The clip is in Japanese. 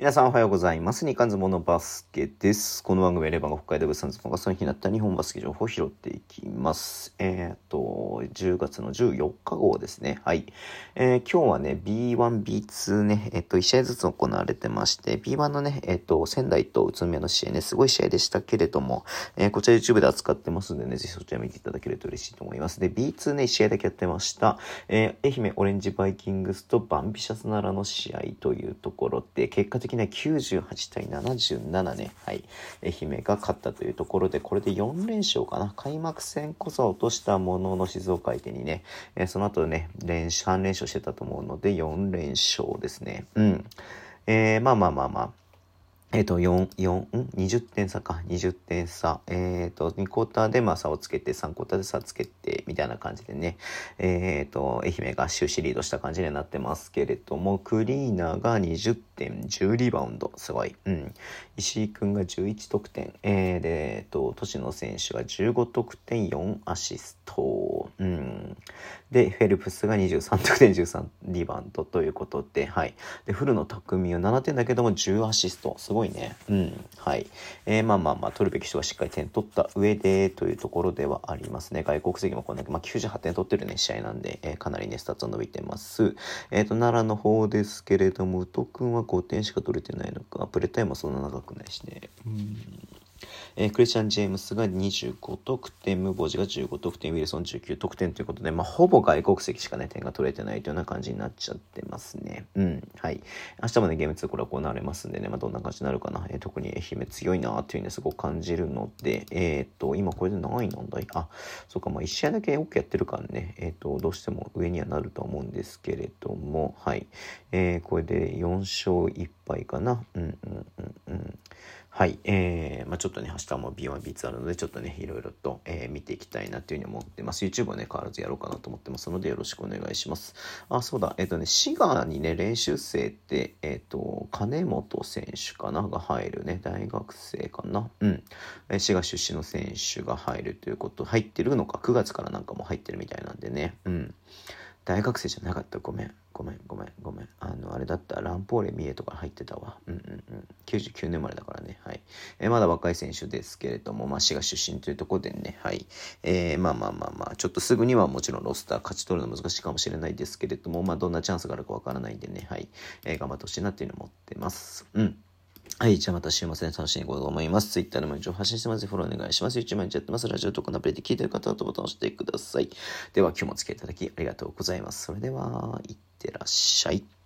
皆さんおはようございます。日刊ズボのバスケです。この番組はレバンが北海道物産ズボンがその日になった日本バスケ情報を拾っていきます。えっ、と、10月の14日号ですね。はい。えー、今日はね、B1、B2 ね、えっ、と、1試合ずつ行われてまして、B1 のね、えっ、と、仙台と宇都宮の試合ね、すごい試合でしたけれども、えこちら YouTube で扱ってますんでね、ぜひそちら見ていただけると嬉しいと思います。で、B2 ね、1試合だけやってました。え愛媛オレンジバイキングスとバンビシャスナラの試合というところで、結果的には98対77ね、はい、愛媛が勝ったというところで、これで4連勝かな。開幕戦こそ落としたものの静岡相手にね、えー、その後ね、連3連勝してたと思うので、4連勝ですね。うん。えー、まあまあまあまあ。えっ、ー、と、4、4、ん ?20 点差か。20点差。えっ、ー、と、2クォーターでまあ差をつけて、3クォーターで差をつけて、みたいな感じでね。えっ、ー、と、愛媛が終始リードした感じになってますけれども、クリーナーが20点、10リバウンド。すごい。うん。石井くんが11得点。えー、で、えっ、と、俊野選手が15得点、4アシスト。うん。で、フェルプスが23得点、13リバウンドということで、はい。で、古野拓巳は7点だけども10アシスト。すごいごいね。うん。はい。えー、まあまあまあ、取るべき人がしっかり点取った上でというところではありますね。外国籍もこんだけ、まあ98点取ってるね、試合なんで、えー、かなりね、スタッツ伸びてます。えっ、ー、と、奈良の方ですけれども、宇都君は5点しか取れてないのか。プレタイムもそんな長くないしね。うん。えー、クリスチャン・ジェームスが25得点、ムボジが15得点、ウィルソン19得点ということで、まあ、ほぼ外国籍しかね、点が取れてないというような感じになっちゃってますね。うん。はい。明日もね、ゲーム2これは行われますんでね、まあ、どんな感じになるかな。えー、特に愛媛強いなっていうね、すごく感じるので、えっ、と、今これで何位なんだい？あ、そっか、まあ、1試合だけよくやってるからね、えっ、と、どうしても上にはなると思うんですけれども、はい。えー、これで4勝1敗かな。うんうんうんうん。はい。えー、まあちょっとね、明日も B1、B2 あるので、ちょっとね、いろいろと、えー、見ていきたいなっていうふうに思ってます。YouTube はね、変わらずやろうかなと思ってますので、よろしくお願いします。あ、そうだ。えっ、ー、とね、滋賀にね、練習生って、えっ、ー、と、金本選手かなが入るね、大学生かな。うん。え滋賀出身の選手が入るということ、入ってるのか、9月からなんかも入ってるみたいなんでね。うん。大学生じゃなかった。ごめん。ごめん、ごめん、ごめん。あの、あれだった。ランポーレ三重とか入ってたわ。うんうんうん。99年生まれだからね。はい。え、まだ若い選手ですけれども、まあ、滋賀出身というところでね、はい。えー、まあまあまあまあ、ちょっとすぐにはもちろんロスター勝ち取るの難しいかもしれないですけれども、まあ、どんなチャンスがあるかわからないんでね、はい。えー、頑張ってほしいなっていうのを思ってます。うん。はい。じゃあまた週末で楽しんでいこうと思います。Twitter でも一応発信してます。フォローお願いします。YouTube 毎日やってます。ラジオとかのアプリで聞いてる方はボタンを押してください。では今日もお付き合いいただきありがとうございます。それでは、いってらっしゃい。